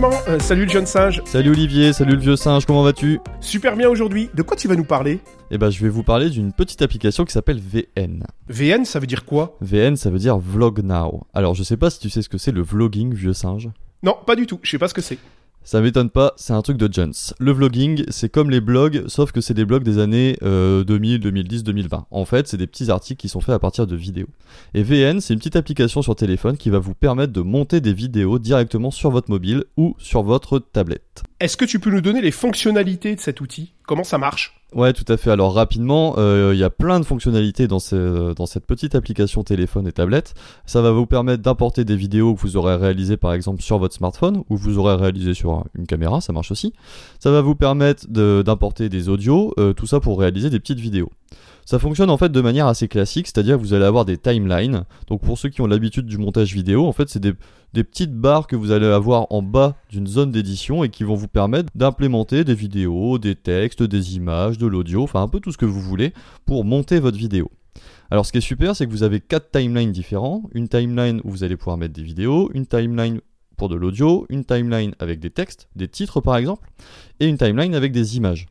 Clément, euh, salut le jeune singe. Salut Olivier, salut le vieux singe, comment vas-tu? Super bien aujourd'hui. De quoi tu vas nous parler? Eh ben je vais vous parler d'une petite application qui s'appelle VN. VN, ça veut dire quoi? VN ça veut dire Vlog Now. Alors je sais pas si tu sais ce que c'est le vlogging, vieux singe. Non, pas du tout. Je sais pas ce que c'est. Ça m'étonne pas, c'est un truc de Jones. Le vlogging, c'est comme les blogs, sauf que c'est des blogs des années euh, 2000, 2010, 2020. En fait, c'est des petits articles qui sont faits à partir de vidéos. Et VN, c'est une petite application sur téléphone qui va vous permettre de monter des vidéos directement sur votre mobile ou sur votre tablette. Est-ce que tu peux nous donner les fonctionnalités de cet outil? Comment ça marche Ouais, tout à fait. Alors rapidement, euh, il y a plein de fonctionnalités dans, ce- dans cette petite application téléphone et tablette. Ça va vous permettre d'importer des vidéos que vous aurez réalisées par exemple sur votre smartphone ou que vous aurez réalisées sur une caméra, ça marche aussi. Ça va vous permettre d'importer des audios, euh, tout ça pour réaliser des petites vidéos. Ça fonctionne en fait de manière assez classique, c'est-à-dire que vous allez avoir des timelines. Donc pour ceux qui ont l'habitude du montage vidéo, en fait c'est des, des petites barres que vous allez avoir en bas d'une zone d'édition et qui vont vous permettre d'implémenter des vidéos, des textes, des images, de l'audio, enfin un peu tout ce que vous voulez pour monter votre vidéo. Alors ce qui est super, c'est que vous avez quatre timelines différents. Une timeline où vous allez pouvoir mettre des vidéos, une timeline pour de l'audio, une timeline avec des textes, des titres par exemple, et une timeline avec des images.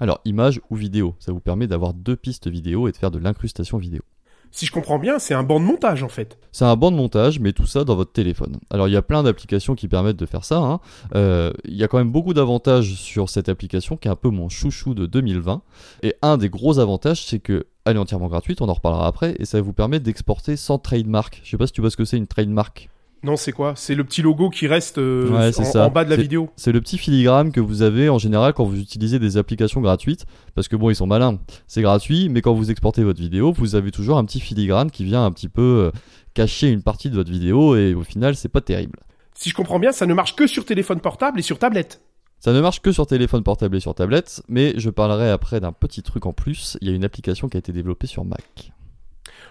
Alors images ou vidéo, ça vous permet d'avoir deux pistes vidéo et de faire de l'incrustation vidéo. Si je comprends bien, c'est un banc de montage en fait. C'est un banc de montage, mais tout ça dans votre téléphone. Alors il y a plein d'applications qui permettent de faire ça. hein. Euh, il y a quand même beaucoup d'avantages sur cette application qui est un peu mon chouchou de 2020. Et un des gros avantages, c'est que elle est entièrement gratuite, on en reparlera après, et ça vous permet d'exporter sans trademark. Je sais pas si tu vois ce que c'est une trademark. Non, c'est quoi? C'est le petit logo qui reste euh, Ouais, en, ça. en bas de la vidéo. C'est le petit filigrane que vous avez en général quand vous utilisez des applications gratuites, parce que bon, ils sont malins. C'est gratuit, mais quand vous exportez votre vidéo, vous avez toujours un petit filigrane qui vient un petit peu euh, cacher une partie de votre vidéo, et au final, c'est pas terrible. Si je comprends bien, ça ne marche que sur téléphone portable et sur tablette. Ça ne marche que sur téléphone portable et sur tablette, mais je parlerai après d'un petit truc en plus. Il y a une application qui a été développée sur Mac.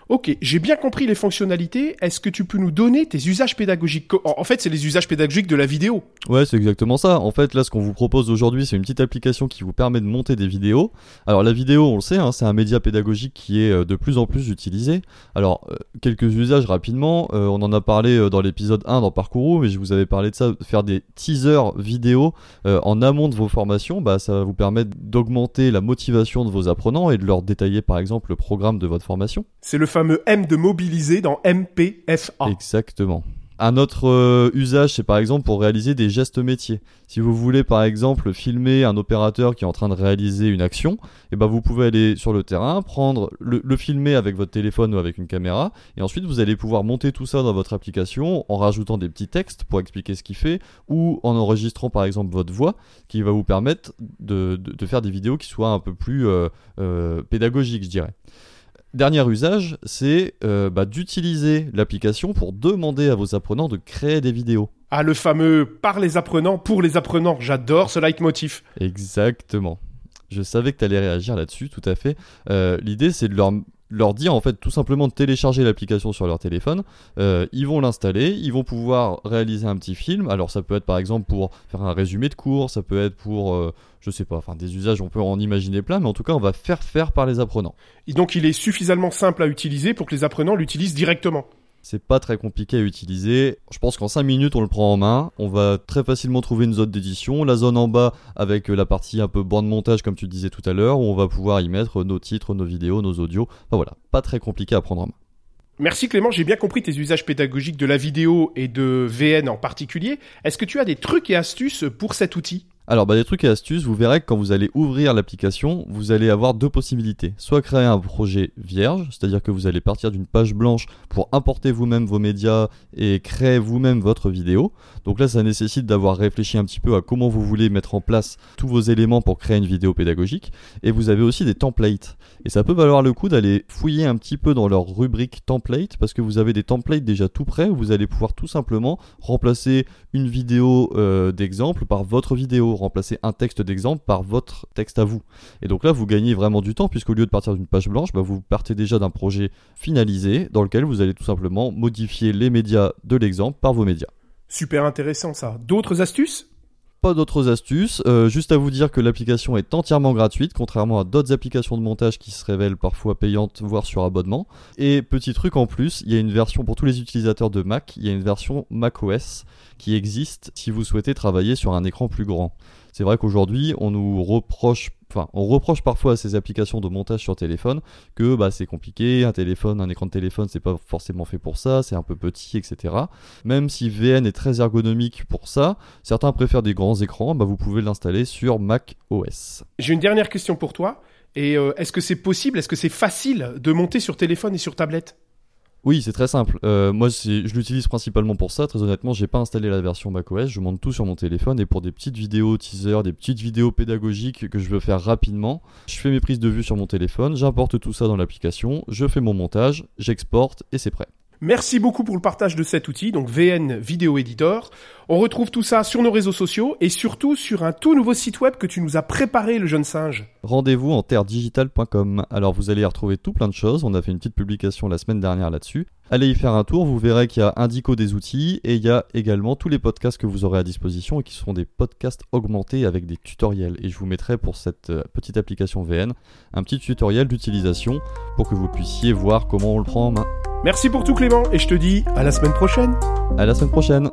Ok, j'ai bien compris les fonctionnalités. Est-ce que tu peux nous donner tes usages pédagogiques En fait, c'est les usages pédagogiques de la vidéo. Ouais, c'est exactement ça. En fait, là, ce qu'on vous propose aujourd'hui, c'est une petite application qui vous permet de monter des vidéos. Alors, la vidéo, on le sait, hein, c'est un média pédagogique qui est euh, de plus en plus utilisé. Alors, euh, quelques usages rapidement. Euh, on en a parlé dans l'épisode 1 dans Parcours, mais je vous avais parlé de ça, faire des teasers vidéo euh, en amont de vos formations. Bah, ça va vous permettre d'augmenter la motivation de vos apprenants et de leur détailler, par exemple, le programme de votre formation. C'est le fameux M de mobiliser dans MPFA. Exactement. Un autre euh, usage, c'est par exemple pour réaliser des gestes métiers. Si vous voulez par exemple filmer un opérateur qui est en train de réaliser une action, eh ben vous pouvez aller sur le terrain, prendre le, filmer avec votre téléphone ou avec une caméra, et ensuite vous allez pouvoir monter tout ça dans votre application en rajoutant des petits textes pour expliquer ce qu'il fait, ou en enregistrant par exemple votre voix, qui va vous permettre de faire des vidéos qui soient un peu plus euh, euh, pédagogiques, je dirais. Dernier usage, c'est euh, bah, d'utiliser l'application pour demander à vos apprenants de créer des vidéos. Ah, le fameux par les apprenants, pour les apprenants. J'adore ce leitmotiv. Exactement. Je savais que tu allais réagir là-dessus, tout à fait. Euh, L'idée, c'est de leur, leur dire, en fait, tout simplement de télécharger l'application sur leur téléphone. Euh, ils vont l'installer, ils vont pouvoir réaliser un petit film. Alors, ça peut être par exemple pour faire un résumé de cours, ça peut être pour, euh, je sais pas, enfin, des usages, on peut en imaginer plein, mais en tout cas, on va faire faire par les apprenants. Et donc, il est suffisamment simple à utiliser pour que les apprenants l'utilisent directement. C'est pas très compliqué à utiliser. Je pense qu'en 5 minutes, on le prend en main. On va très facilement trouver une zone d'édition. La zone en bas avec euh, la partie un peu bande montage, comme tu disais tout à l'heure, où on va pouvoir y mettre nos titres, nos vidéos, nos audios. Enfin voilà, pas très compliqué à prendre en main. Merci Clément, j'ai bien compris tes usages pédagogiques de la vidéo et de VN en particulier. Est-ce que tu as des trucs et astuces pour cet outil? Alors, bah, des trucs et astuces, vous verrez que quand vous allez ouvrir l'application, vous allez avoir deux possibilités. Soit créer un projet vierge, c'est-à-dire que vous allez partir d'une page blanche pour importer vous-même vos médias et créer vous-même votre vidéo. Donc là, ça nécessite d'avoir réfléchi un petit peu à comment vous voulez mettre en place tous vos éléments pour créer une vidéo pédagogique. Et vous avez aussi des templates. Et ça peut valoir le coup d'aller fouiller un petit peu dans leur rubrique template parce que vous avez des templates déjà tout prêts où vous allez pouvoir tout simplement remplacer une vidéo euh, d'exemple par votre vidéo, remplacer un texte d'exemple par votre texte à vous. Et donc là, vous gagnez vraiment du temps puisqu'au lieu de partir d'une page blanche, bah, vous partez déjà d'un projet finalisé dans lequel vous allez tout simplement modifier les médias de l'exemple par vos médias. Super intéressant ça. D'autres astuces? Pas d'autres astuces, euh, juste à vous dire que l'application est entièrement gratuite, contrairement à d'autres applications de montage qui se révèlent parfois payantes, voire sur abonnement. Et petit truc en plus, il y a une version pour tous les utilisateurs de Mac, il y a une version macOS qui existe si vous souhaitez travailler sur un écran plus grand. C'est vrai qu'aujourd'hui, on nous reproche enfin, on reproche parfois à ces applications de montage sur téléphone que bah, c'est compliqué, un téléphone, un écran de téléphone, c'est pas forcément fait pour ça, c'est un peu petit, etc. Même si VN est très ergonomique pour ça, certains préfèrent des grands écrans, bah, vous pouvez l'installer sur Mac OS. J'ai une dernière question pour toi. Et euh, est-ce que c'est possible, est-ce que c'est facile de monter sur téléphone et sur tablette? Oui, c'est très simple. Euh, moi, je l'utilise principalement pour ça. Très honnêtement, j'ai pas installé la version macOS. Je monte tout sur mon téléphone et pour des petites vidéos teaser, des petites vidéos pédagogiques que je veux faire rapidement, je fais mes prises de vue sur mon téléphone, j'importe tout ça dans l'application, je fais mon montage, j'exporte et c'est prêt. Merci beaucoup pour le partage de cet outil, donc VN Video Editor. On retrouve tout ça sur nos réseaux sociaux et surtout sur un tout nouveau site web que tu nous as préparé, le jeune singe. Rendez-vous en terredigital.com. Alors vous allez y retrouver tout plein de choses. On a fait une petite publication la semaine dernière là-dessus. Allez y faire un tour, vous verrez qu'il y a Indico des outils et il y a également tous les podcasts que vous aurez à disposition et qui seront des podcasts augmentés avec des tutoriels. Et je vous mettrai pour cette euh, petite application VN un petit tutoriel d'utilisation pour que vous puissiez voir comment on le prend en main. Merci pour tout Clément et je te dis à la semaine prochaine. À la semaine prochaine.